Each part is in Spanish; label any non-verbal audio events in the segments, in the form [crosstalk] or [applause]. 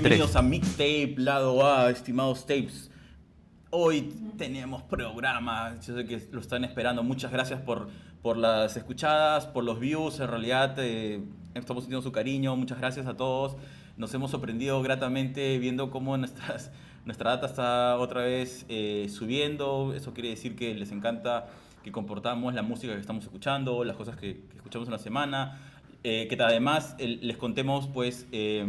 Bienvenidos a Mixtape, lado A, estimados tapes. Hoy tenemos programa, yo sé que lo están esperando. Muchas gracias por, por las escuchadas, por los views. En realidad eh, estamos sintiendo su cariño. Muchas gracias a todos. Nos hemos sorprendido gratamente viendo cómo nuestras, [laughs] nuestra data está otra vez eh, subiendo. Eso quiere decir que les encanta que comportamos la música que estamos escuchando, las cosas que, que escuchamos en la semana. Eh, que además les contemos pues eh,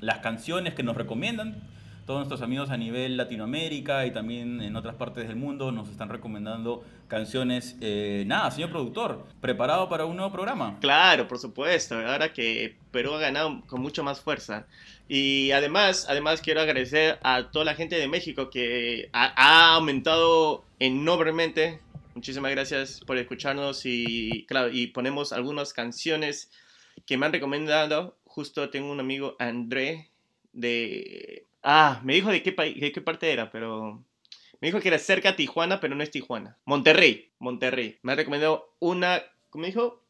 las canciones que nos recomiendan. Todos nuestros amigos a nivel Latinoamérica y también en otras partes del mundo nos están recomendando canciones. Eh, nada, señor productor, ¿preparado para un nuevo programa? Claro, por supuesto. Ahora que Perú ha ganado con mucho más fuerza. Y además, además quiero agradecer a toda la gente de México que ha, ha aumentado enormemente. Muchísimas gracias por escucharnos y claro, y ponemos algunas canciones que me han recomendado. Justo tengo un amigo André de ah, me dijo de qué país, de qué parte era, pero me dijo que era cerca a Tijuana, pero no es Tijuana. Monterrey, Monterrey. Me ha recomendado una, ¿cómo dijo?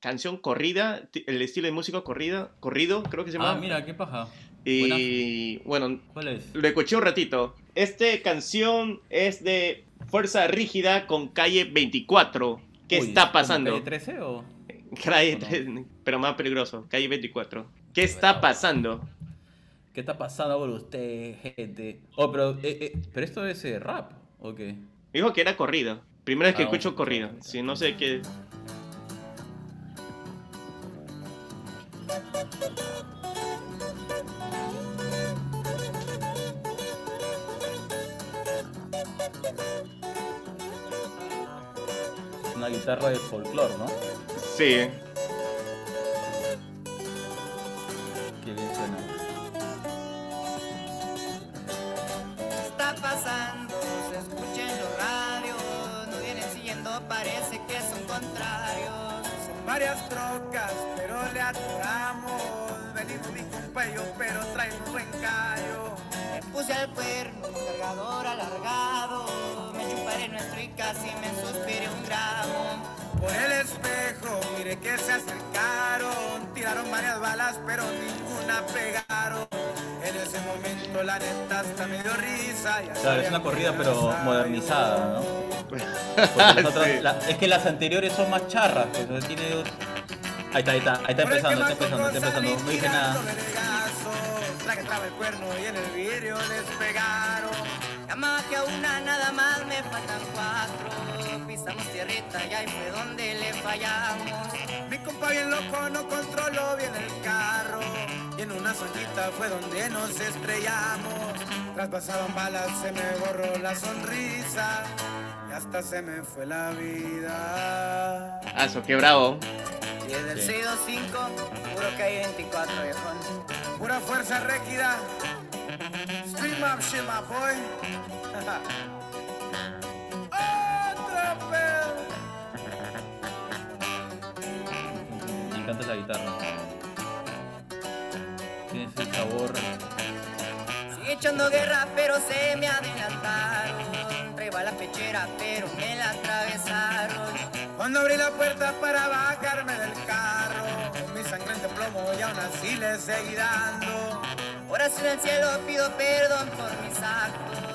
Canción corrida, el estilo de música corrida, corrido, creo que se llama. Ah, mira, qué paja. y bueno, ¿Cuál es? lo escuché un ratito. Esta canción es de Fuerza Rígida con Calle 24. ¿Qué Uy, está ¿como pasando? Calle 13 o...? [laughs] Calle ¿O no? 3, pero más peligroso, Calle 24. ¿Qué está pasando? ¿Qué está pasando por usted, gente? Oh, pero, eh, eh, pero esto es eh, rap, ¿o qué? Dijo que era corrido. Primera vez que Ah, escucho corrido. Si no sé qué. Una guitarra de folclore, ¿no? Sí. Qué bien suena. está pasando? Se escucha en los radios, nos vienen siguiendo, parece que son contrarios. Son varias trocas, pero le atoramos. Venimos mi compa y yo, pero traemos buen callo. Me puse al cuerno, cargador alargado, me chuparé nuestro y casi me suspiré un gramo. Por el espejo, mire que se acercaron. Tiraron varias balas, pero ninguna pegaron. En ese momento, la neta, hasta me dio risa. Claro, es una corrida, que pero modernizada, ¿no? [laughs] otras- Sí. la- es que las anteriores son más charras, pues, tiene... Ahí está, ahí está, ahí está empezando, que está empezando, está empezando. No dije nada. tirándole Traje traba el cuerno y en el vidrio les pegaron. Llama que a una nada más me faltan cuatro. Pisamos tierrita y ahí fue donde le fallamos. Mi compa bien loco no controló bien el carro Y en una zonita fue donde nos estrellamos Traspasaban balas, se me borró la sonrisa Y hasta se me fue la vida Aso, qué bravo. Y desde el Sí. 625, puro que hay 24, viejón. Pura fuerza rígida Stream up shit my boy [laughs] encanta la guitarra. Tiene ese sabor. Sigue echando guerra, pero se me adelantaron. Traía la pechera, pero me la atravesaron. Cuando abrí la puerta para bajarme del carro, mi sangre de plomo y aún así le seguí dando. Oración al cielo, pido perdón por mis actos.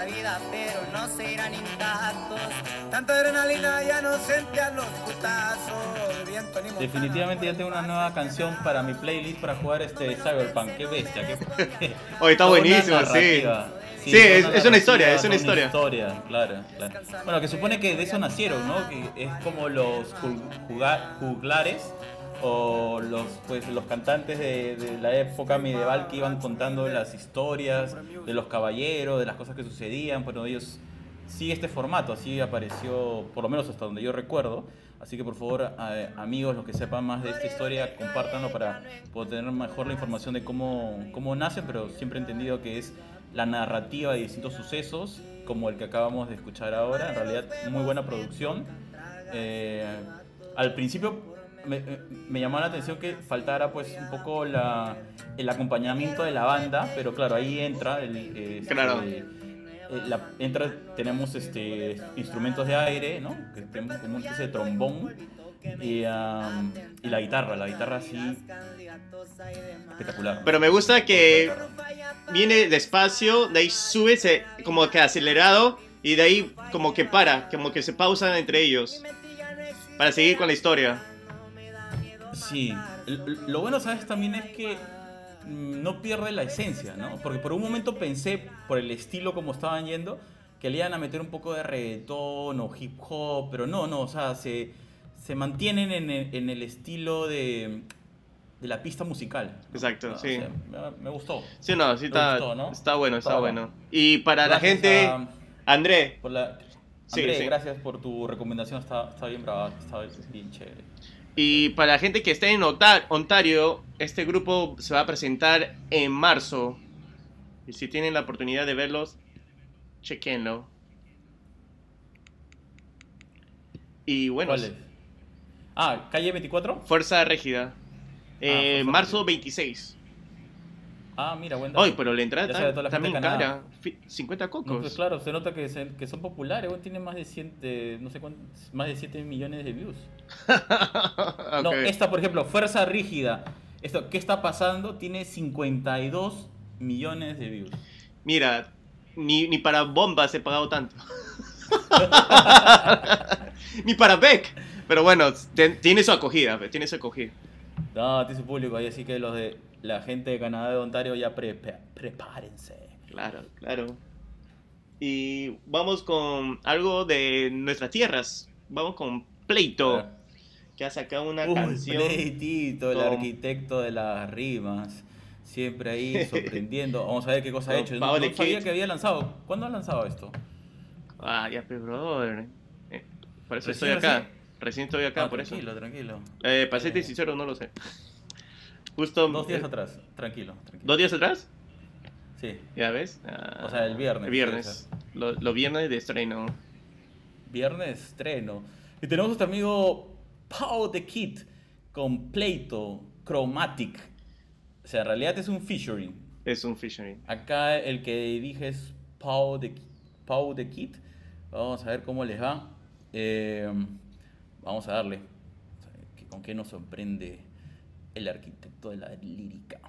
Esta vida, pero no se irán intactos. Tanta adrenalina ya no sentía los putazos. El viento ni montana Definitivamente ya por tengo una nueva canción para mi playlist para jugar este Cyberpunk. Qué bestia, qué. [laughs] Oye, está buenísimo, sí. Sí, toda es- es una historia, es una toda historia. claro, claro. Bueno, que supone que de eso nacieron, ¿no? Que es como los juglares o los pues los cantantes de, de la época medieval que iban contando las historias de los caballeros, de las cosas que sucedían, bueno, ellos sigue este formato, así apareció, por lo menos hasta donde yo recuerdo. Así que por favor, a- amigos, los que sepan más de esta historia, compártanlo para poder tener mejor la información de cómo, cómo nace, pero siempre he entendido que es la narrativa de distintos sucesos, como el que acabamos de escuchar ahora. En realidad, muy buena producción. Eh, al principio me, me llamó la atención que faltara pues un poco la, el acompañamiento de la banda, pero claro, ahí entra el, este, Claro. eh, la- entra, tenemos este, instrumentos de aire, ¿no? Que tenemos como especie de trombón y, am, y la guitarra, la guitarra así espectacular. Pero me gusta que viene despacio, de ahí sube se- como que acelerado y de ahí como que para, como que se pausan entre ellos para seguir con la historia. Sí, lo bueno, ¿sabes? También es que mm, no pierde la esencia, ¿no? Porque por un momento pensé, por el estilo como estaban yendo, que le iban a meter un poco de reggaetón o hip hop, pero no, no, o sea, se, se mantienen en el, en el estilo de, de la pista musical. ¿no? Exacto, O sí. sea, me, me gustó. Sí, no, sí está, gustó, ¿no? está bueno, está bueno. Y para la gente, a- André, por la- Sí, André, sí. gracias por tu recomendación, está, está bien brava, está bien chévere. Y para la gente que esté en Ontario, este grupo se va a presentar en marzo. Y si tienen la oportunidad de verlos, chequenlo. Y bueno, ¿Cuál es? Ah, calle 24. Fuerza Régida. Eh, Fuerza marzo 26. Ah, mira, buen dato. Ay, pero la entrada está toda la también cara. Fi- 50 No, cocos. pues claro, se nota que, se- que son populares, weón, tienen más de 100, de- no sé cuántos, más de 7 millones de views. [laughs] No, esta, por ejemplo, Fuerza Rígida, esto, ¿qué está pasando? Tiene 52 millones de views. Mira, ni, ni para bombas he pagado tanto. [laughs] ni para Beck. Pero bueno, te- tiene su acogida, tiene su acogida. No, tiene su público ahí, así que los de la gente de Canadá de Ontario ya prepe- prepárense. Claro, claro. Y vamos con algo de nuestras tierras. Vamos con Pleito, que ha sacado una Uy, canción. Pleitito, el arquitecto de las rimas. Siempre ahí [laughs] sorprendiendo. Vamos a ver qué cosa ha hecho. No, no sabía que había lanzado. ¿Cuándo ha lanzado esto? Ah, ya, pero brother. Eh, por eso Recién, estoy acá. recién. Recién estoy acá, Ah, por eso. tranquilo, tranquilo. Eh, para serte sincero, no lo sé. Justo. Dos días eh, atrás, tranquilo. tranquilo. ¿Dos días atrás? Sí, ¿Ya ves? Ah, O sea, el viernes, El viernes. Lo, lo viernes de estreno. viernes estreno. Y tenemos a nuestro amigo Pau the Kid con Pleito Chromatic. O sea, en realidad es un featuring. Es un featuring. Acá el que dirige es Pau the, Pau the Kid. Vamos a ver cómo les va. Eh, vamos a darle. ¿Con qué nos sorprende el arquitecto de la lírica?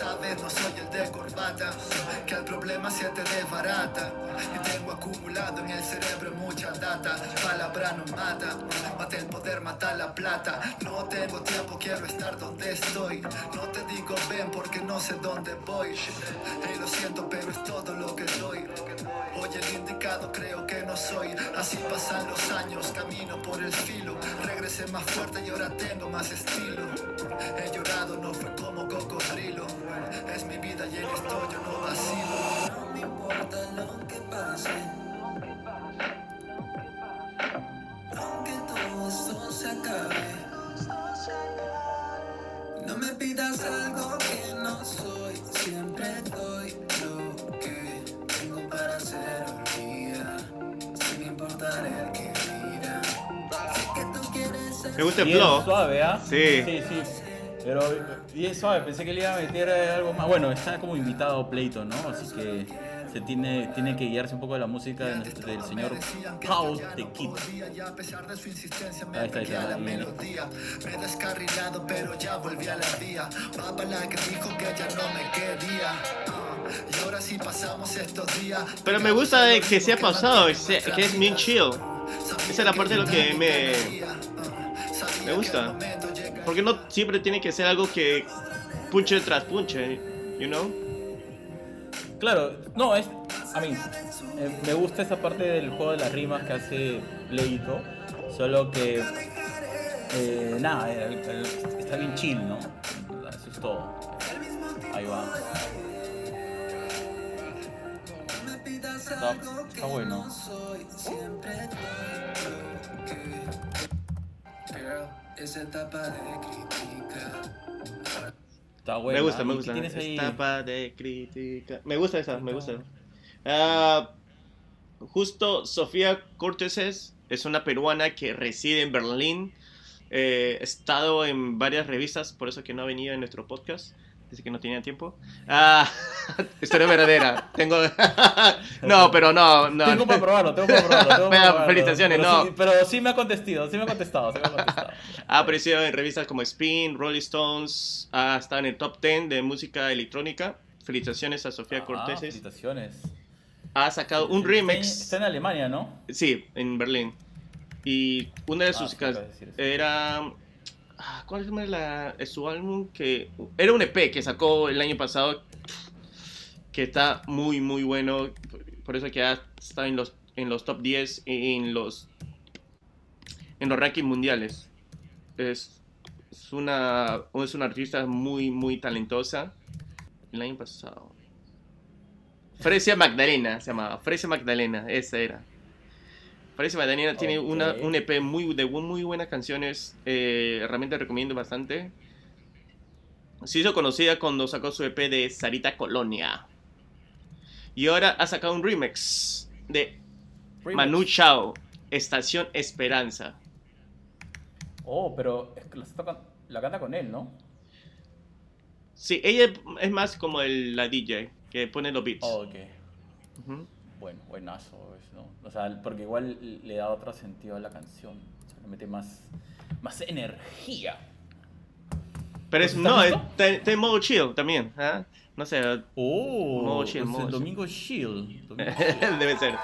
Sabes, no soy el de corbata Que el problema se te desbarata Y tengo acumulado en el cerebro mucha data Palabra no mata, mata el poder, mata la plata No tengo tiempo, quiero estar donde estoy No te digo ven porque no sé dónde voy Hey, lo siento, pero es todo lo que doy. Oye, el indicado creo que no soy. Así pasan los años, camino por el filo. Regresé más fuerte y ahora tengo más estilo. He llorado, no fue como cocodrilo. Es mi vida y en esto yo no vacilo. No me importa lo que pase. Aunque todo esto se acabe. No me pidas algo que no soy. Siempre doy lo que tengo para hacer olvida. Sin importar el que dirá. Sé que tú quieres ser Me gusta el flow. suave, ¿ah? Sí. Sí, sí. Pero bien suave, pensé que le iba a meter algo más. Bueno, está como invitado Pleito, ¿no? Así que se tiene, tiene que guiarse un poco de la música del señor Pau the Kid. Y Ahí está, ahí pero que que me Y gusta que se ha pasado, ese- que es bien chill. Esa es la parte de lo que me- me gusta. Porque no siempre tiene que ser algo que punche tras punche, you know? Claro, no, es. A mí, eh, me gusta esa parte del juego de las rimas que hace Leito. Solo que. eh, nada, el- el- está bien chill, ¿no? Eso es todo. Ahí va. Está, está bueno. Esa etapa de crítica. Está me gusta, me ¿Y gusta. Etapa de crítica. Me gusta esa, me gusta. Ah, justo Sofía Corteses es una peruana que reside en Berlín. Eh, he estado en varias revistas, por eso que no ha venido en nuestro podcast. Dice que no tenía tiempo. Ah, [laughs] historia verdadera. Tengo. [laughs] no, pero no. no. Tengo para probarlo, tengo para probarlo. Tengo [laughs] para Bueno, probarlo. felicitaciones, pero no. Sí, pero sí me ha contestado, sí me ha contestado, sí me ha contestado. Ha aparecido en revistas como Spin, Rolling Stones, ha estado en el top 10 de música electrónica. Felicitaciones a Sofía Ah, Corteses. felicitaciones. Ha sacado un Está remix. Está en Alemania, ¿no? Sí, en Berlín. Y una de Ah, sus sí, eso. era. Ah, ¿Cuál es la, su álbum? Que era un EP que sacó el año pasado. Que está muy, muy bueno. Por eso que ha estado en los, en los top 10 y en los, en los rankings mundiales. Es, es, una, es una artista muy, muy talentosa. El año pasado. Fresia Magdalena se llamaba. Fresia Magdalena, esa era. Fresia Magdalena tiene Ok. una, un EP muy, de muy buenas canciones. eh, realmente recomiendo bastante. Se hizo conocida cuando sacó su EP de Sarita Colonia. Y ahora ha sacado un remix de Remix. Manu Chao, Estación Esperanza. Oh, pero es que la, está can- la canta con él, ¿no? Sí, ella es más como el, la DJ que pone los beats. Oh, ok. Bueno, buenazo ¿no? O sea, porque igual le da otro sentido a la canción. O sea, le mete más, más energía. Pero es, ¿Estás no, está, en modo chill también. ¿ah? No sé, Oh, Modo chill, modo el chill. domingo chill. domingo [laughs] chill. debe ser.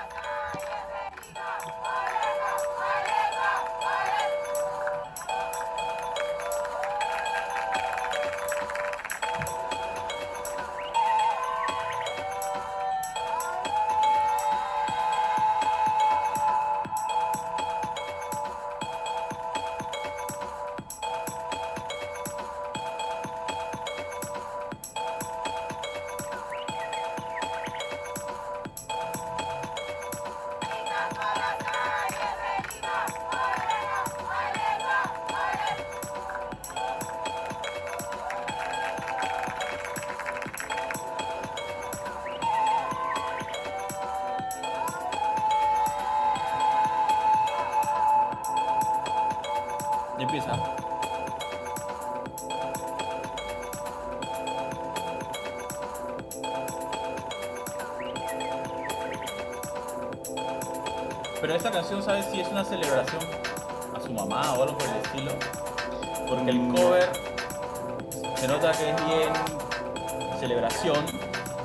Celebración.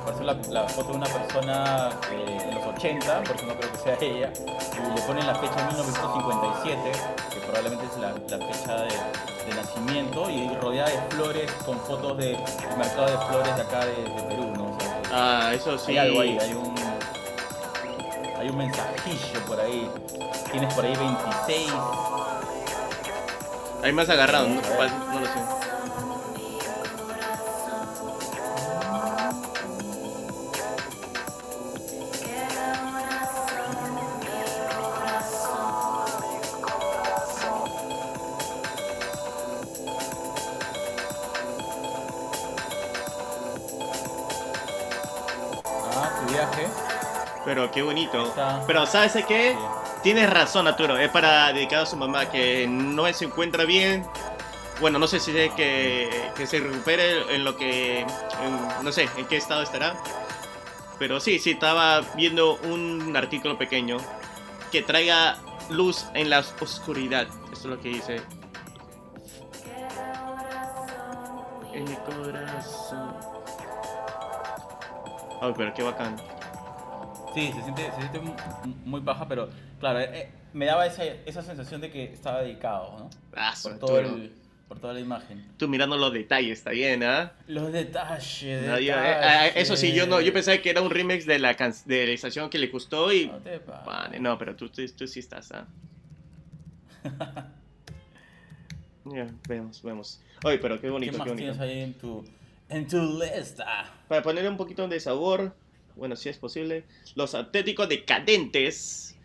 Parece la, la foto de una persona eh, en los 80, por eso no creo que sea ella. Y le ponen la fecha 1957, que probablemente es la, la fecha de, de nacimiento, y rodeada de flores con fotos del mercado de flores de acá de, de Perú, ¿no? O sea, Ah, eso sí. hay algo ahí, hay un, hay un mensajillo por ahí. Tienes por ahí 26. Hay más agarrado, no, no lo sé. Qué bonito. Pero ¿sabes qué? Sí. Tienes razón, Arturo. Es para dedicar a su mamá que no se encuentra bien. Bueno, no sé si es que, que se recupere en lo que... en- no sé, en qué estado estará. Pero sí, sí, estaba viendo un artículo pequeño que traiga luz en la oscuridad. Eso es lo que dice. En mi corazón. Ay, pero qué bacán. Sí, se siente, se siente mu- muy baja, pero claro, eh, eh, me daba esa, esa sensación de que estaba dedicado, ¿no? Ah, Por todo el, por toda la imagen. Tú mirando los detalles, está bien, ¿ah? Los detalles, No, yo- eh, eso sí, yo no, yo pensaba que era un remix de la, can- de la estación que le gustó y... No te pases. Vale, no, pero tú, tú, tú sí estás, ¿ah? [laughs] Ya, vemos, vemos. Oye, pero qué ¿Qué bonito, más qué bonito. tienes ahí en tu, en tu lista? Para poner un poquito de sabor, bueno, si es posible, los auténticos decadentes.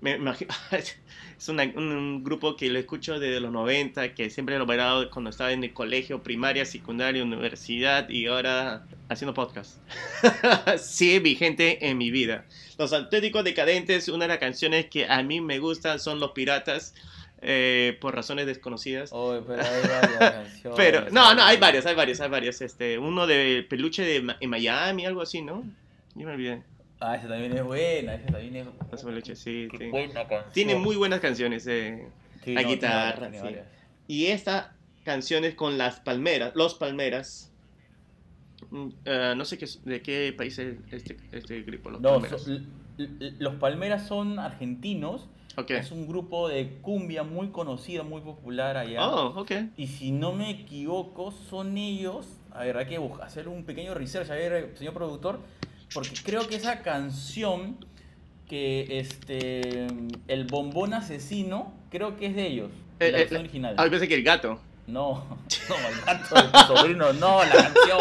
Me imagino. [laughs] Es una- un, grupo que lo escucho desde los 90, que siempre lo he bailado cuando estaba en el colegio, primaria, secundaria, universidad y ahora haciendo podcast. [laughs] Sigue vigente en mi vida. Los auténticos decadentes, una de las canciones que a mí me gustan son Los Piratas, eh, por razones desconocidas. Oye, pero hay varias [laughs] canciones. Pero, no, no, hay varias, hay varias, hay varias. Este, uno de peluche de en Miami, algo así, ¿no? Yo me olvidé. Ah, esa también es buena, esa también es... Ese peluche, sí, Qué sí. buena canción. Tiene muy buenas canciones. eh. Sí, la no, tiene guitarra, varias, tiene sí. varias. Y esta canción es con las palmeras, los palmeras. Mm, eh, no sé qué, de qué país es este, este grupo, los No, palmeras. so- los Palmeras son argentinos. ok. Es un grupo de cumbia muy conocido, muy popular allá. Oh, ok. Y si no me equivoco, son ellos. A ver, hay que bus- hacer un pequeño research, a ver, señor productor. Porque creo que esa canción que este el bombón asesino creo que es de ellos Eh, la eh, versión original Ah, pensé que el gato. no [laughs] no el gato de tu sobrino no la canción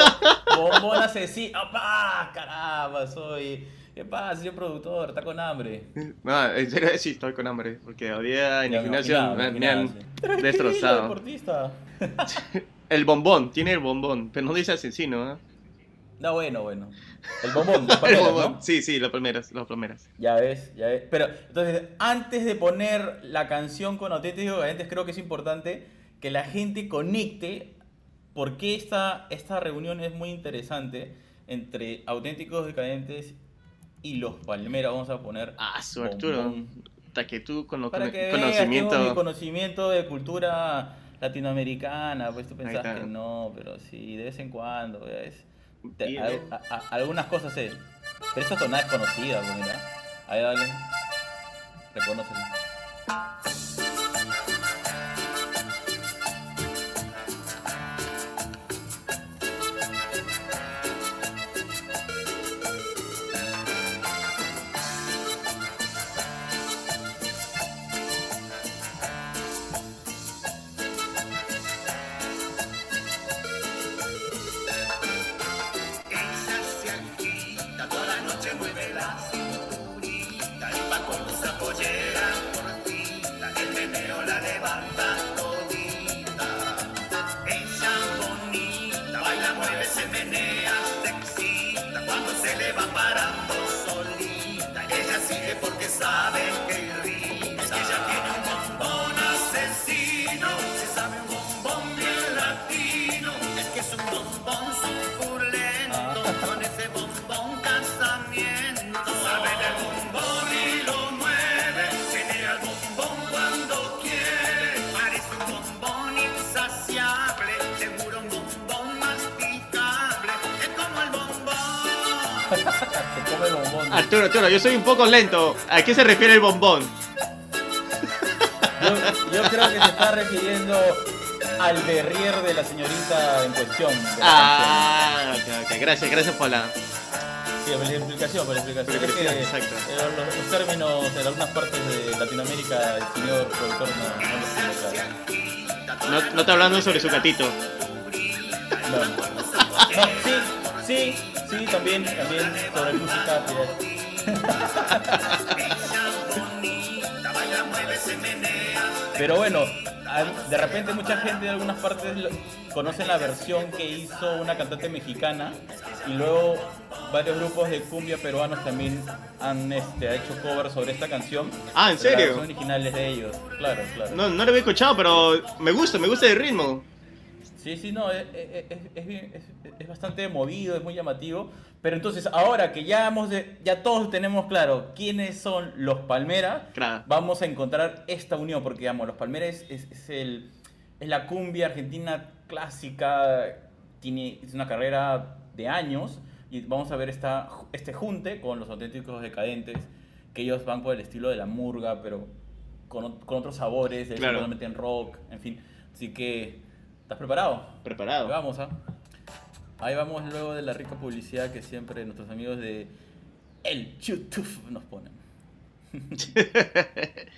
bombón asesino ¡Apá! caramba soy qué pasa señor productor está con hambre No, en serio, sí, estoy con hambre. Porque hoy día en Ya el me gimnasio me, me me han sí. Destrozado. deportista [laughs] El bombón, tiene el bombón, pero no dice asesino, ¿eh? No bueno bueno el bombón, las [laughs] palmeras. ¿no? Sí, sí, las palmeras, las palmeras. Ya ves, ya ves. Pero entonces, antes de poner la canción con auténticos decadentes, creo que es importante que la gente conecte porque esta, esta reunión es muy interesante entre auténticos decadentes y los palmeras. Vamos a poner Ah, su Arturo. Hasta que tú con lo para que veas, conocimiento. mi conocimiento de cultura latinoamericana. Pues tú pensás que no, pero sí, de vez en cuando. ¿ves? Te- al- a- a- algunas cosas sé. Pero esta tonada es conocida, mira. Ahí dale. Reconócelo. Arturo, Arturo, yo soy un poco lento. ¿A qué se refiere el bombón? Yo, yo creo que se está refiriendo al berrier de la señorita en cuestión. Ah, ok, ok. Gracias, gracias por la. Sí, por la explicación, por la explicación. Por la Es que, exacto. los, los términos en algunas partes de Latinoamérica, el señor productor no, no los tiene claro. No, no está hablando sobre su gatito. No. No, sí, sí, sí, también, también sobre música. Pero bueno, de repente mucha gente de algunas partes conocen la versión que hizo una cantante mexicana y luego varios grupos de cumbia peruanos también han este, hecho cover sobre esta canción. Ah, ¿en serio? versión original es de ellos, claro, claro. No, no lo había escuchado, pero me gusta, me gusta el ritmo. Sí, sí, no, es, es- es- es bastante movido, es muy llamativo. Pero entonces, ahora que ya, hemos de- ya todos tenemos claro quiénes son los Palmeras, Claro. vamos a encontrar esta unión, porque digamos, los Palmeras es, el, es la cumbia argentina clásica, tiene, es una carrera de años, y vamos a ver esta, este junte con los auténticos decadentes, que ellos van por el estilo de la murga, pero con, con otros sabores, en Claro. meten rock, en fin. Así que ¿Estás preparado? Ahí Preparado. vamos, ¿ah? Ahí vamos luego de la rica publicidad que siempre nuestros amigos de el YouTube nos ponen. [laughs]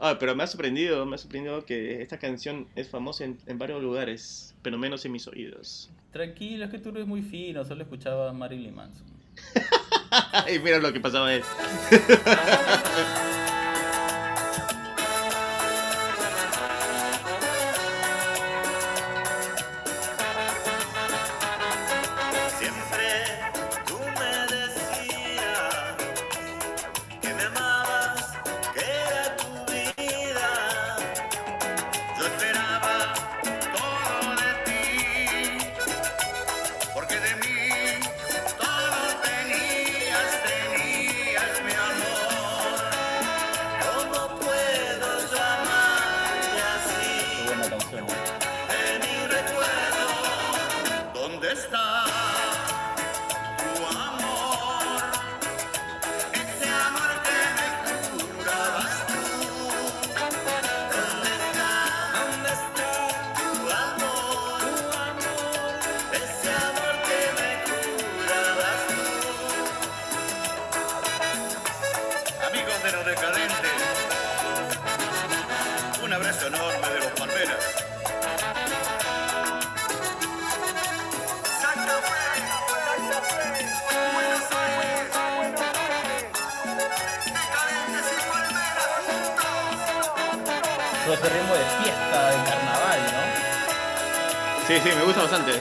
Ah, pero me ha sorprendido, me ha sorprendido que esta canción es famosa en, en varios lugares, pero menos en mis oídos. Tranquilo, es que tú eres muy fino, solo escuchaba a Marilyn Manson. [laughs] y mira lo que pasaba él. [laughs] Sí, me gusta bastante.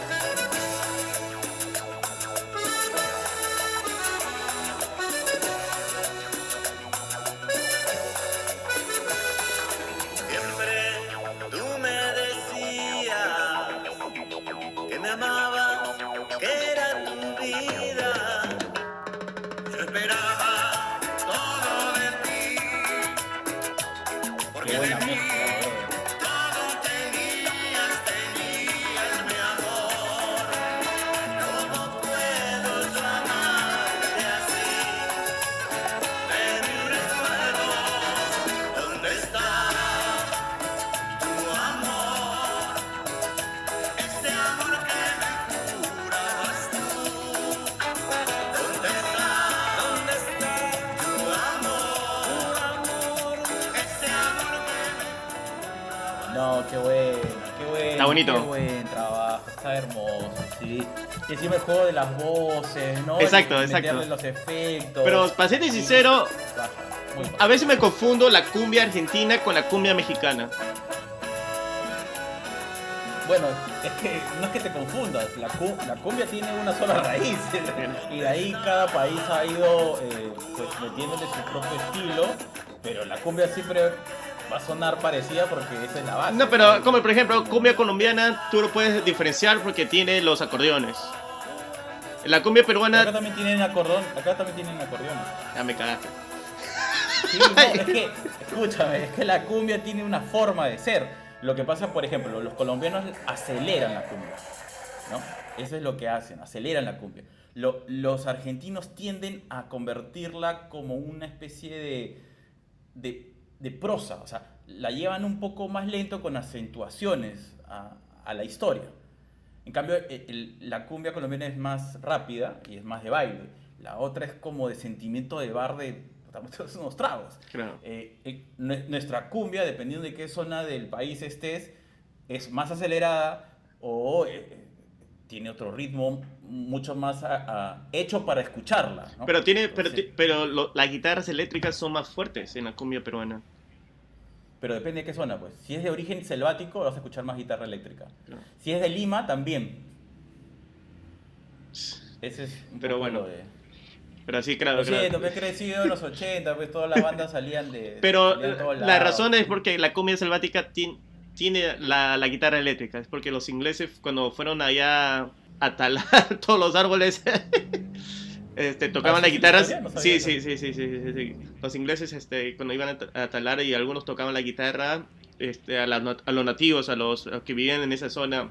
Está bonito. Qué buen trabajo, está hermoso, sí. Y encima el juego de las voces, ¿no? Exacto, El exacto. los efectos. Pero para serte sincero, a veces me confundo la cumbia argentina con la cumbia mexicana. Bueno, es que no es que te confundas, la, cu- la cumbia tiene una sola raíz y de ahí cada país ha ido eh, pues, metiéndole su propio estilo, pero la cumbia siempre va a sonar parecida porque esa es la base. No, pero como por ejemplo, cumbia colombiana, tú lo puedes diferenciar porque tiene los acordeones. La cumbia Acá peruana, también tienen acordeón, acá también tienen acordeones. ya me cagaste. Sí, no, es que, escúchame, es que la cumbia tiene una forma de ser. Lo que pasa, por ejemplo, los colombianos aceleran la cumbia, ¿no? Eso es lo que hacen, aceleran la cumbia. Lo- los argentinos tienden a convertirla como una especie de, de, de prosa, o sea, la llevan un poco más lento con acentuaciones a, a la historia. En cambio, el- el- la cumbia colombiana es más rápida y es más de baile. La otra es como de sentimiento de bar de estamos [laughs] unos tragos. Claro. Eh, eh, nue- nuestra cumbia, dependiendo de qué zona del país estés, es más acelerada o eh, tiene otro ritmo mucho más a- a- hecho para escucharla. ¿no? Pero tiene, pero, Entonces, ti- pero lo- las guitarras eléctricas son más fuertes en la cumbia peruana. Pero depende de qué zona, pues. Si es de origen selvático, vas a escuchar más guitarra eléctrica. Si es de Lima, también. Ese es un Pero poco bueno, de... Pero sí, claro. Lo claro. me he crecido en los 80, pues todas las bandas salían de... Pero salían la razón es porque la cumbia selvática ti- tiene la, la guitarra eléctrica. Es porque los ingleses cuando fueron allá a talar [laughs] todos los árboles, este, tocaban ¿Ah, la sí? guitarra. Sí, sí, sí, sí, sí. Los ingleses este, cuando iban a, ta- a talar y algunos tocaban la guitarra este, a, la a los nativos, a los, a los que vivían en esa zona,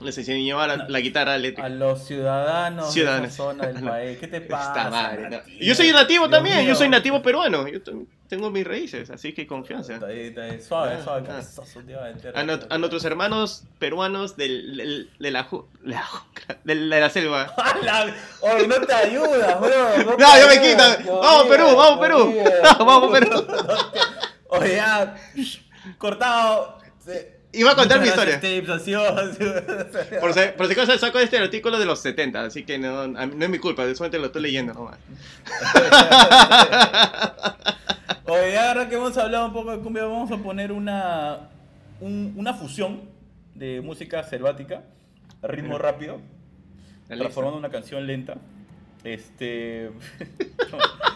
Les enseñó a la, la guitarra A los ciudadanos, Ciudadanos. de zona del [laughs] país. ¿Qué te pasa? Yo soy nativo Dios también, yo soy nativo peruano. Yo tengo mis raíces, así que confianza. Está ahí, está ahí. Suave, Ah, suave. ah. a no- a nuestros hermanos peruanos del, del- de, la, ju- de, la, [laughs] de selva. [laughs] Oye, no te ayudas, bro. No, No, ya me. Dios Vamos, Perú, vamos, Perú. Vamos, Perú. Oye, ya. Cortado. Se- Iba a contar mi historia. Tips, [laughs] Por si, por si acaso saco este artículo de los 70, así que no, es mi culpa, solamente lo estoy leyendo nomás. [laughs] Oye, ahora que hemos hablado un poco de cumbia, vamos a poner una, un- una fusión de música selvática, ritmo rápido, ¿Está transformando una canción lenta. Este. [laughs]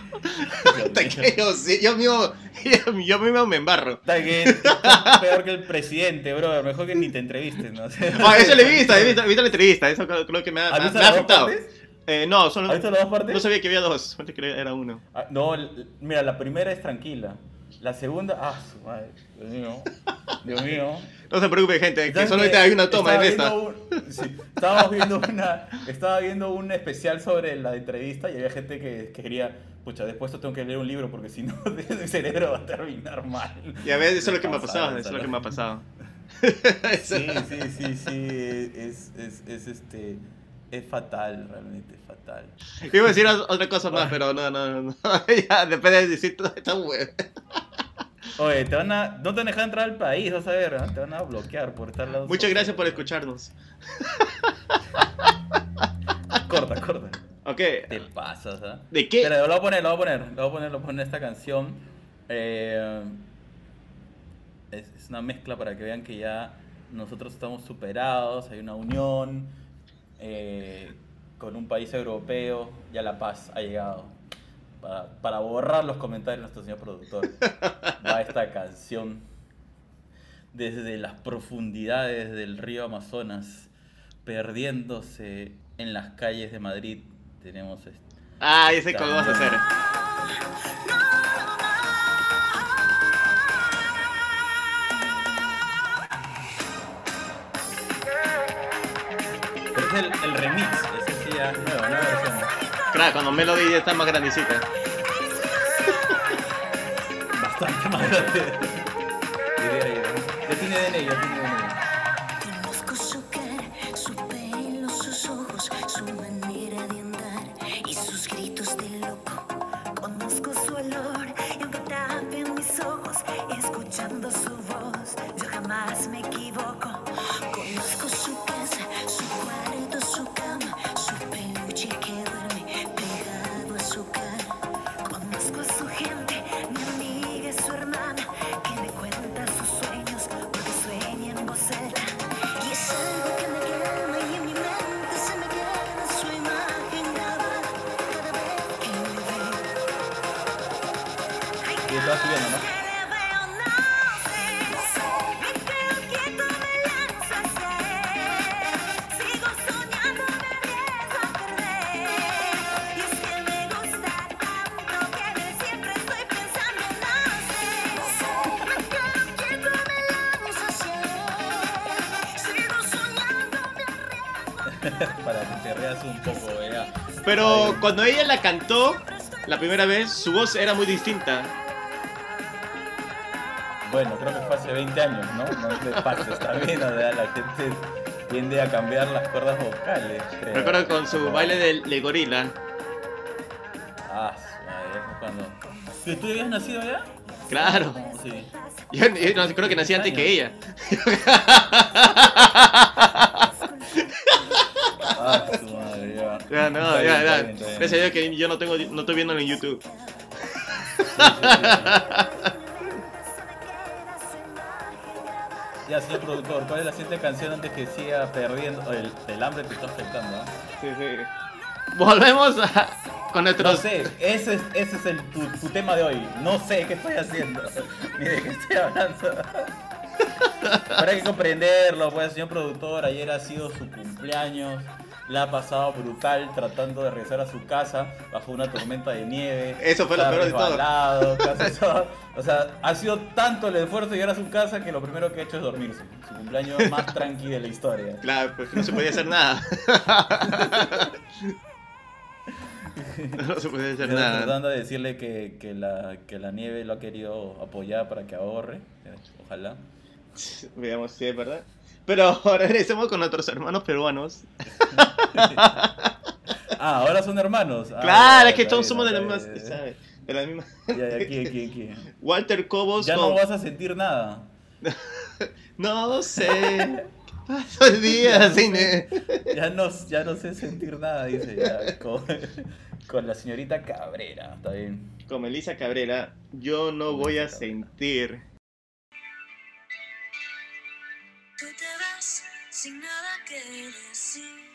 [laughs] Yo, sí, yo mismo, yo, [laughs] yo mismo me embarro. Está que [laughs] está peor que el presidente, bro. Mejor que ni te entrevistes, ¿no? Ah, eso le he visto, he visto, he visto la entrevista, eso creo, que me ha, ¿Has visto me ha afectado. Eh, no, solo, ¿Has visto las dos partes? no sabía que había dos, que era uno. Ah, no, mira, la primera es tranquila. La segunda, ah, su madre. Dios mío. Dios mío. [laughs] No se preocupe, gente, que ¿Sabes solamente hay una toma en esta. viendo un- sí, estábamos viendo una, estaba viendo un especial sobre la entrevista y había gente que, que quería, pucha, después tengo que leer un libro porque si no [laughs] mi cerebro va a terminar mal. Y a ver, eso es lo que me ha pasado, eso es lo que me ha pasado. [laughs] Sí, sí, sí, sí, es, es, es este, es fatal, realmente es fatal. Iba a decir otra cosa más, pero no, no, no. ya, después de decir toda esta web. Oye, te van a, no te van a dejar entrar al país, vas a ver, ¿ah? te van a bloquear por estar lado. Muchas gracias por escucharnos. [laughs] Corta, corta. Ok, Te pasas, ¿ah? ¿de qué? Pero lo voy a poner, lo voy a poner, lo voy a poner, lo voy a poner esta canción. Eh, es, es una mezcla para que vean que ya nosotros estamos superados, hay una unión eh, con un país europeo, ya la paz ha llegado. Para, para borrar los comentarios de nuestro señor productor, va esta canción desde las profundidades del río Amazonas, perdiéndose en las calles de Madrid. Tenemos este. Ah, sé cómo vas a hacer. Pero es el, el remix, ese sí ya es nuevo, nueva versión. Cuando Melody ya está más grandecita. Bastante más grande. Diría yo. Ya tiene DNA, ya tiene cuando ella la cantó la primera vez, su voz era muy distinta. Bueno, creo que fue hace 20 años, ¿no? No te pases también, o sea, la gente tiende a cambiar las cuerdas vocales, creo. Recuerdo con su baile del, del gorila. Ah, su madre, cuando... ¿Que ¿Tú habías nacido ya? Claro. Sí. Yo, creo que nací antes que ella. [laughs] Ah, su madre, ya. No, bien, ya, ya. bien. Gracias a Dios que yo no tengo, no estoy viéndolo en YouTube. Ya, señor productor, ¿cuál es la siguiente canción antes que siga perdiendo? El, el hambre te está afectando, ¿ah? Sí, sí. Volvemos a, con No nuestros. sé, ese es, ese es el, tu, tu tema de hoy. No sé qué estoy haciendo, [laughs] ni de qué estoy hablando. [laughs] Pero hay que comprenderlo, pues, señor productor, ayer ha sido su cumpleaños. La ha pasado brutal tratando de regresar a su casa bajo una tormenta de nieve. Eso fue lo peor de todo. [laughs] casi. O sea, ha sido tanto el esfuerzo de llegar a su casa que lo primero que ha hecho es dormirse. Su cumpleaños más [laughs] tranqui de la historia. Claro, pues no se podía hacer nada. [laughs] no se podía hacer Yo nada. Tratando de decirle que, que la, que la nieve lo ha querido apoyar para que ahorre. Eh, Ojalá. Veamos si es verdad. Pero [laughs] regresemos con nuestros hermanos peruanos. [laughs] Ah, ahora son hermanos. Ah, claro, es que todos somos de la misma. De la misma. Ya, aquí, aquí, aquí. [laughs] Walter Cobos Ya con- no vas a sentir nada. No sé. Paso el día sin. Ya no, ya no sé sentir nada, dice ya, con, con la señorita Cabrera. Está bien. Con Melissa Cabrera, yo no voy a sentir. Sin nada que decir.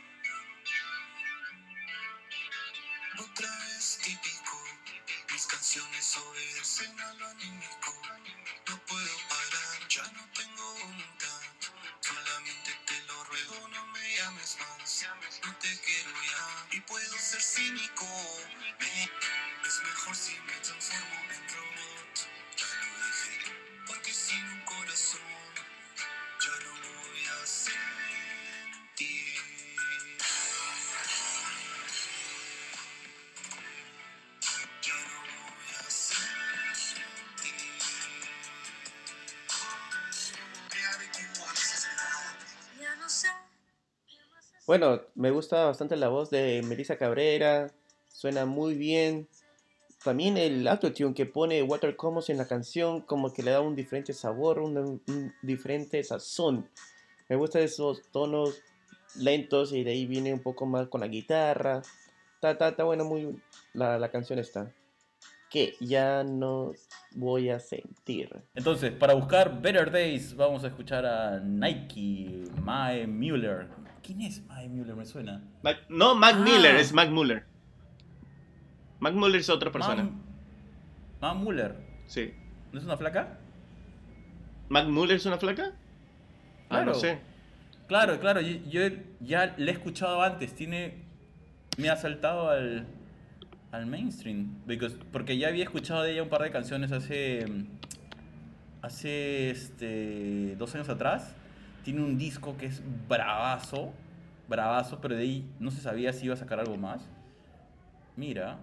Otra vez típico, mis canciones obedecen a lo anímico. No puedo parar, ya no tengo voluntad. Solamente te lo ruego, no me llames más. No te quiero ya y puedo ser cínico. Es mejor si me transformo en robot. Ya lo dije, porque sin un corazón Bueno, me gusta bastante la voz de Melissa Cabrera. Suena muy bien. También el autotune que pone Walter Comos en la canción, como que le da un diferente sabor, un, un diferente sazón. Me gustan esos tonos lentos y de ahí viene un poco más con la guitarra. Está, está, está bueno, muy. La, la canción está. Que ya no voy a sentir. Entonces, para buscar Better Days, vamos a escuchar a Nike, Mae Mueller. ¿Quién es Mae Mueller? Me suena. Mac- no, Mac Ah. Miller, es Mac Muller. Mac Muller es otra persona. Mae Mueller. Sí. ¿No es una flaca? ¿Mac Muller es una flaca? Ah, no Claro. sé. Claro, claro, yo, yo ya le he escuchado antes, tiene... Me ha saltado al, al mainstream, because- porque ya había escuchado de ella un par de canciones hace... Hace este, dos años atrás. Tiene un disco que es bravazo, bravazo, pero de ahí no se sabía si iba a sacar algo más. Mira.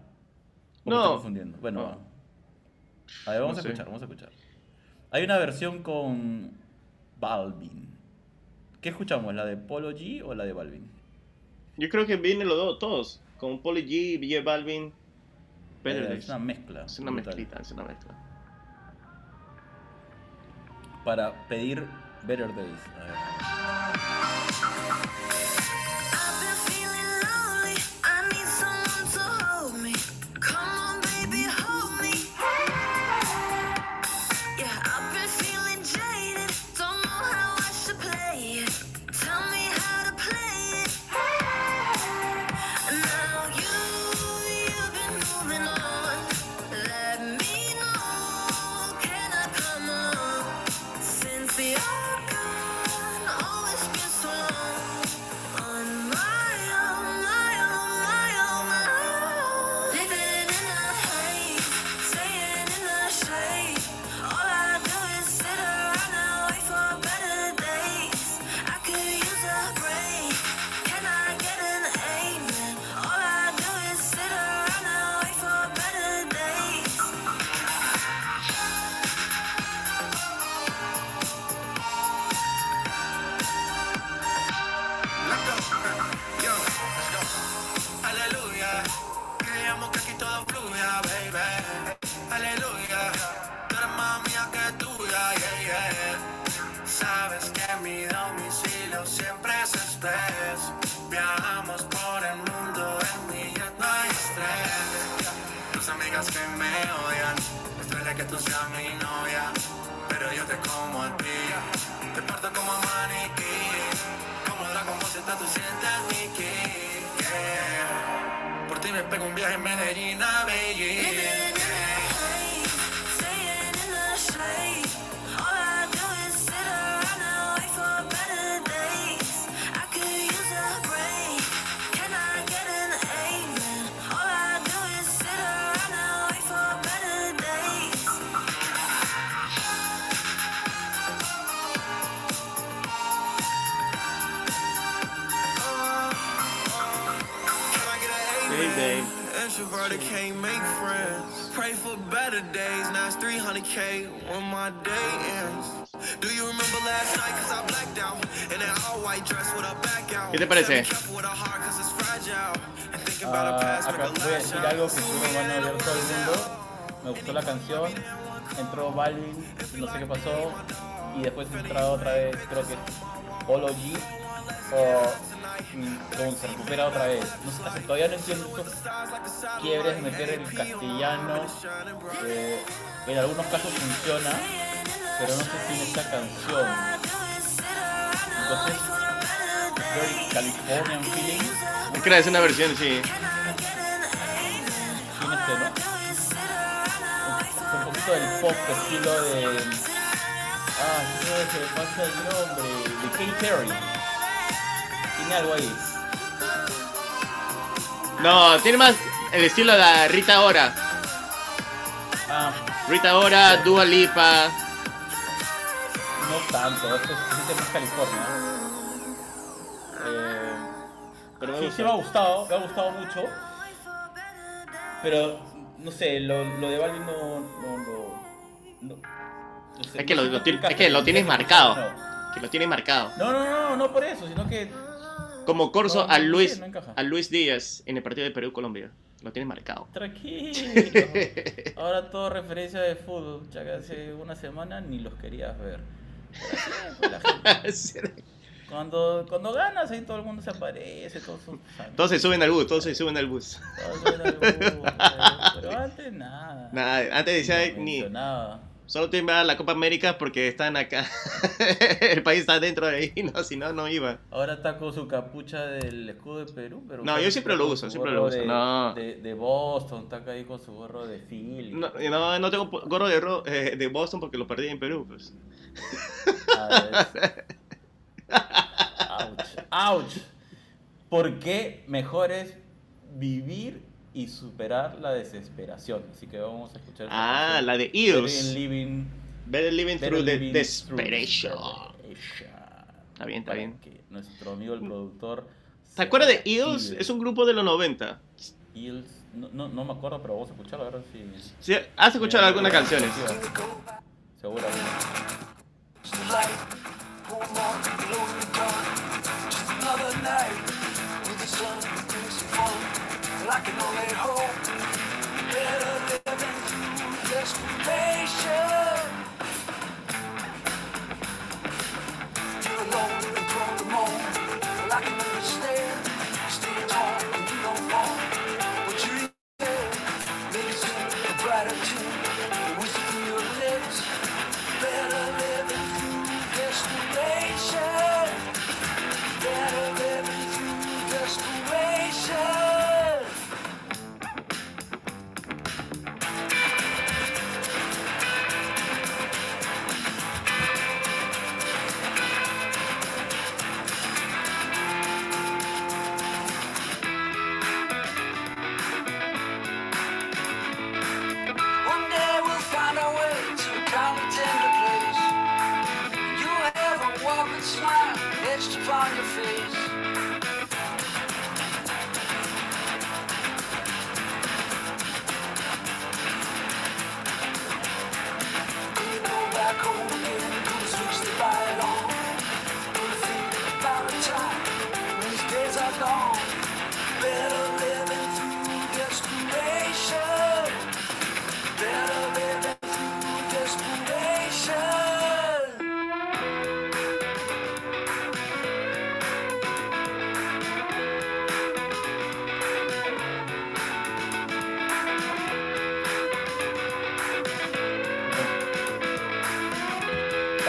¿O me No. estoy confundiendo. Bueno, No. A ver, vamos No a sé. escuchar, vamos a escuchar. Hay una versión con Balvin. ¿Qué escuchamos? ¿La de Polo G o la de Balvin? Yo creo que vienen los dos, todos. Con Polly G, BJ Balvin. Better Days. es una mezcla. Es una brutal. mezclita, es una mezcla. Para pedir Better Days. A ver. Introverted can't make friends. Pray for better days. Now it's 300k when my day ends. Do you remember last night? Cause I blacked out. In that all white dress with a back out. ¿Qué te parece? Ah, acá voy a decir algo que seguro van a ver todo el mundo. Me gustó la canción, entró Balvin, no sé qué pasó, y después entró otra vez, creo que Polo G, o como se recupera otra vez. No sé, hasta todavía no entiendo estos quiebres de meter el castellano, que en algunos casos funciona, pero no sé si en esta canción. Entonces, Californian Feeling, Es que es una versión, sí. tiene este, ¿no? Un, un poquito del pop estilo de. Ah, no se me pasa el nombre. De Katy Perry. Tiene algo ahí. No, tiene más el estilo de Rita Ora. Ah, Rita Ora, Dua Lipa. no tanto. Esto siente más California. Eh, Pero sí, sí me ha gustado, me ha gustado mucho. Pero, no sé, lo, lo de Balvin no. no, no, no- no sé, Es que lo, es que lo en tienes marcado. Que lo tiene marcado. No, no, no, no por eso, sino que Como corso a Luis, a Luis Díaz en el partido de Perú-Colombia. Lo tiene marcado. Tranquilo. [laughs] Ahora todo referencia de fútbol, ya que hace una semana ni los querías ver. Gente- [laughs] Cuando, cuando ganas ahí todo el mundo se aparece, todos son Todos se suben al bus, todos se suben al bus. todos suben al bus, pero, pero antes nada. Nada, antes decía No ni. mencionaba. Solo te iba a la Copa América porque están acá. [laughs] el país está dentro de ahí, [laughs] no, si no, no iba. Ahora está con su capucha del escudo de Perú, pero No, yo siempre lo uso, siempre lo uso, de- no. De, de Boston, está acá ahí con su gorro de Philly. No, no, no tengo gorro de, ro- eh, de Boston porque lo perdí en Perú. Pues. Ah, es- [laughs] Ouch, ouch. ¿Por qué mejor es vivir y superar la desesperación? Así que vamos a escuchar. Ah, canción. la de Better Eagles. Living, Better living Better through the Living desperation. Through Desperation. Está bien, está Para bien. que nuestro amigo el productor. ¿Te acuerdas de active. Es un grupo de los 90. Eagles, no, no, no me acuerdo, pero vamos a escucharlo a ver si. ¿Sí? ¿Has escuchado algunas canciones? Seguramente. I can only hope.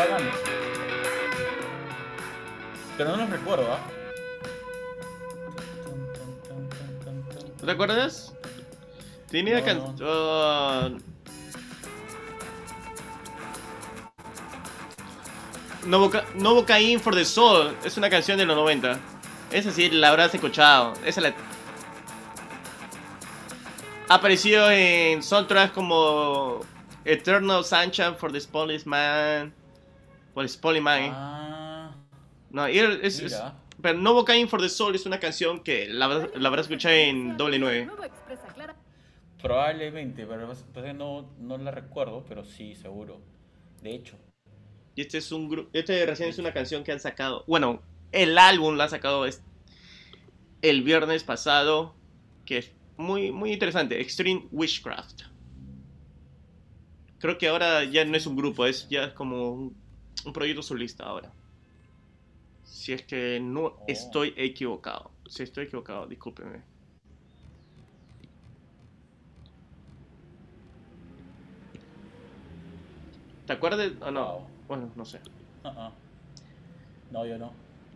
Pagan. Pero no los recuerdo, ¿ah? ¿No te acuerdas? Tenía No, canción. Novoca Novocaine for the Soul es una canción de los 90. Esa sí la habrás escuchado. Esa la. Ha aparecido en soundtracks como Eternal Sunshine for the Spotless Man. The Spotless Man. Ah, No, es, es- pero Novocaine for the Soul es una canción que la, la habrás escuchado en doble 9. Probablemente, pero pasa que no, no la recuerdo, pero sí, seguro. De hecho. Y este es un grupo, este recién es una canción que han sacado, bueno, el álbum lo han sacado el viernes pasado, que es muy, muy interesante, Extreme Witchcraft. Creo que ahora ya no es un grupo, es ya es como un, un proyecto solista ahora. Si es que no estoy equivocado. Si estoy equivocado, discúlpeme. ¿Te acuerdas? o no? Wow. Bueno, no sé. Ah. No, yo no.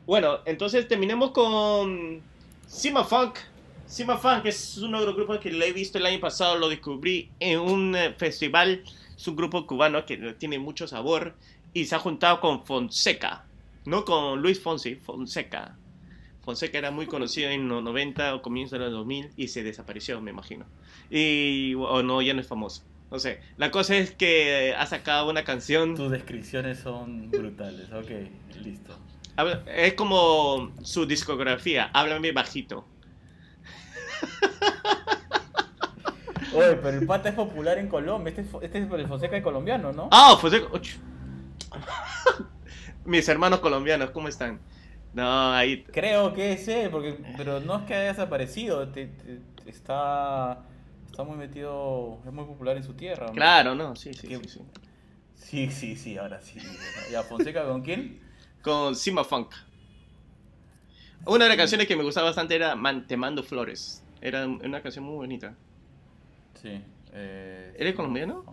Bueno, entonces terminemos con Sima Funk. Sima Funk es uno de los grupos que le he visto el año pasado, lo descubrí en un eh, festival. Es un grupo cubano que tiene mucho sabor y se ha juntado con Fonseca, no con Luis Fonsi, Fonseca. Fonseca era muy conocido en los 90 o comienzos de los 2000 y se desapareció, me imagino. Y, o no, ya no es famoso. No sé. La cosa es que ha sacado una canción. Tus descripciones son brutales. Ok, listo. Es como su discografía, háblame bajito. Oye, pero el pata es popular en Colombia. Este es, este es el Fonseca colombiano, ¿no? Ah, och. [laughs] Mis hermanos colombianos, ¿cómo están? No, ahí. Creo que es él, porque, pero no es que haya desaparecido. te- te- está, está muy metido, es muy popular en su tierra. ¿no? Claro, no, sí, sí, sí, sí. Sí, sí, sí, ahora sí. ¿Ya Fonseca con quién? Con Sima Funk. Una de las canciones que me gustaba bastante era Man- Te mando flores. Era una canción muy bonita. Sí. Eh, ¿Eres colombiano?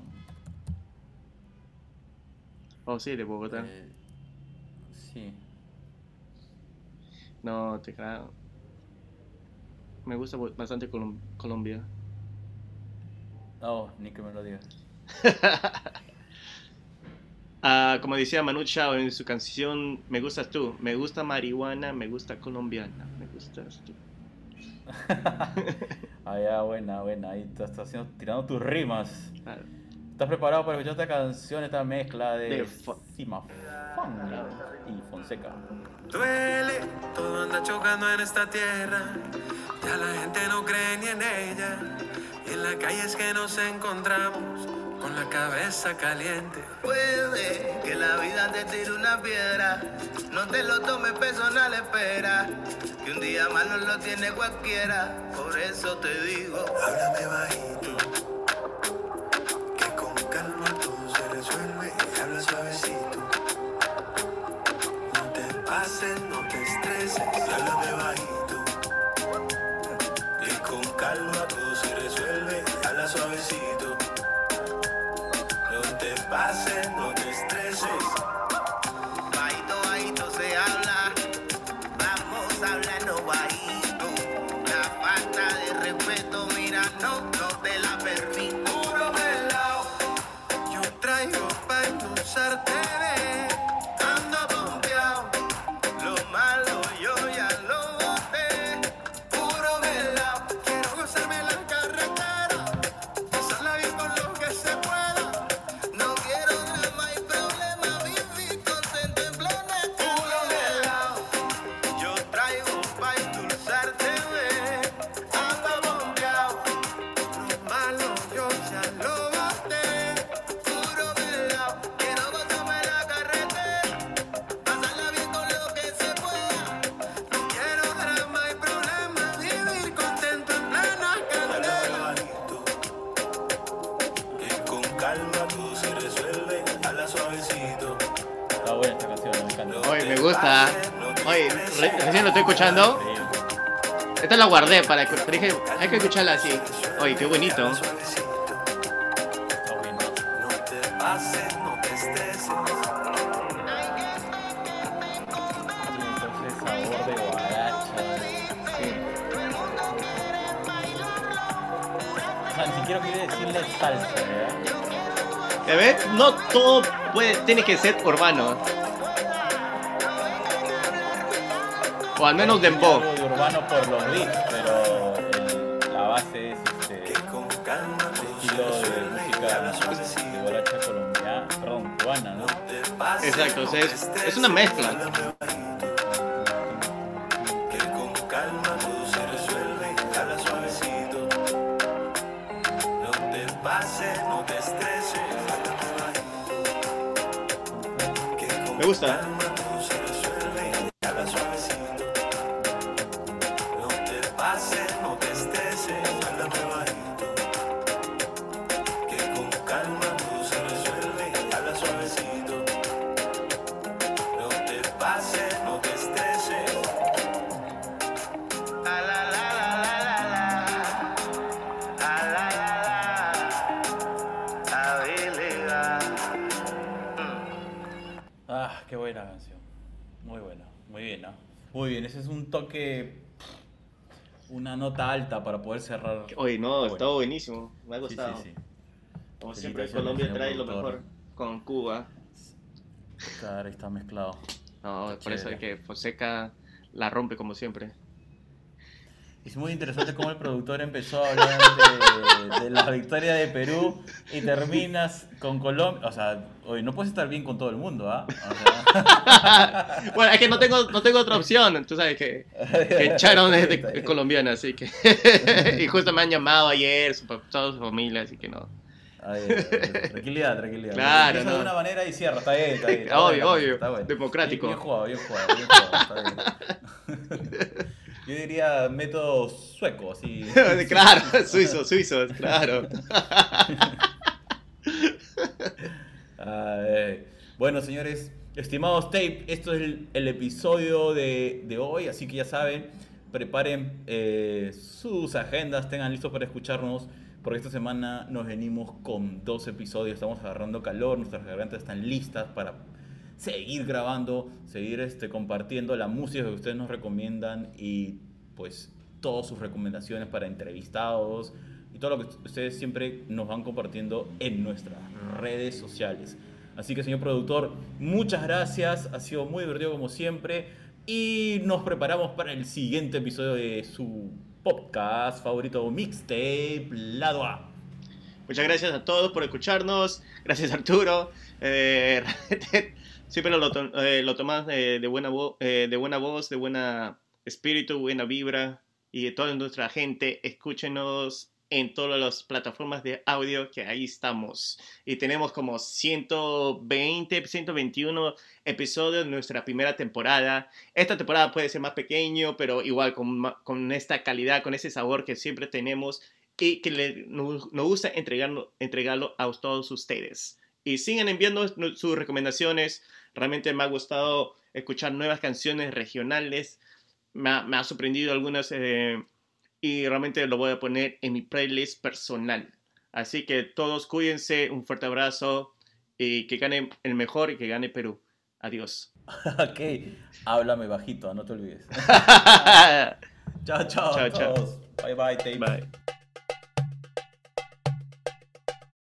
Oh, sí, de Bogotá. Eh, sí. No, te creo. Me gusta bastante Colom- Colombia. No, ni que me lo digas. [laughs] Ah, como decía Manu Chao en su canción Me gustas tú, me gusta marihuana, me gusta colombiana, me gustas tú. [laughs] Ah, ya, buena, buena. Ahí estás haciendo, tirando tus rimas. Claro. ¿Estás preparado para escuchar esta canción, esta mezcla de, De Funk y Fonseca? Duele, todo anda chocando en esta tierra. Ya la gente no cree ni en ella. Y en la calle es que nos encontramos con la cabeza caliente. Puede que la vida te tire una piedra, no te lo tomes personal, espera, que un día malo lo tiene cualquiera, por eso te digo. Háblame bajito, te recién lo estoy escuchando. Esta la guardé para que dije, hay que escucharla así. Oye, qué bonito. Ni quiere decirle. ¿Ya ves? No todo puede, tiene que ser urbano. O al menos dembow. Algo de urbano por los beats, pero el- la base es este estilo de música de guaracha colombiana, perdón, cubana, ¿no? Exacto, o sea, es- te es una mezcla. Muy bien, ese es un toque. Una nota alta para poder cerrar. Oye, no, Está está bueno. buenísimo. Me ha gustado. sí, sí. Como siempre, Colombia trae lo mejor con Cuba. Claro, está mezclado. No, Está por eso es que Fonseca la rompe como siempre. Es muy interesante cómo el productor empezó a hablar de, de la victoria de Perú y terminas con Colombia. O sea, oye, no puedes estar bien con todo el mundo, ¿ah? O sea, [laughs] Bueno, es que no tengo, no tengo otra opción. Tú sabes que, que Charon es de, [laughs] bien. colombiana, así que. [laughs] y justo me han llamado ayer, su, toda su familia, así que no. Tranquililidad, tranquilidad. Claro, Empieza no. de una manera y cierra, está bien, está bien. está Obvio, obvio. está bueno. Democrático. Bien, bien jugado, bien jugado, bien jugado, está bien. Yo diría método sueco, así. [laughs] claro, [laughs] suizos, suizos, claro. Ay, [laughs] bueno, señores, estimados tape, esto es el, el episodio de, de hoy, así que ya saben, preparen eh, sus agendas, tengan listos para escucharnos, porque esta semana nos venimos con dos episodios, estamos agarrando calor, nuestras gargantas están listas para seguir grabando, seguir este, compartiendo la música que ustedes nos recomiendan y pues todas sus recomendaciones para entrevistados y todo lo que ustedes siempre nos van compartiendo en nuestras redes sociales. Así que señor productor, muchas gracias, ha sido muy divertido como siempre y nos preparamos para el siguiente episodio de su podcast favorito mixtape Lado A. Muchas gracias a todos por escucharnos. Gracias, Arturo. Eh, [laughs] siempre lo, to- eh, lo tomas de, buena eh, de buena voz, de buena espíritu, buena vibra. Y toda nuestra gente, escúchenos en todas las plataformas de audio que ahí estamos. Y tenemos como 120, 121 episodios de nuestra primera temporada. Esta temporada puede ser más pequeño, pero igual con, con esta calidad, con ese sabor que siempre tenemos y que le- nos, nos gusta entregarlo, entregarlo a todos ustedes. Y sigan enviando sus recomendaciones. Realmente me ha gustado escuchar nuevas canciones regionales. Me ha, me ha sorprendido algunas eh, y realmente lo voy a poner en mi playlist personal. Así que todos cuídense, un fuerte abrazo y que gane el mejor y que gane Perú. Adiós. [laughs] ok, háblame bajito, no te olvides. [laughs] chao, chao, Chao, chao. Bye, bye, tape. Bye.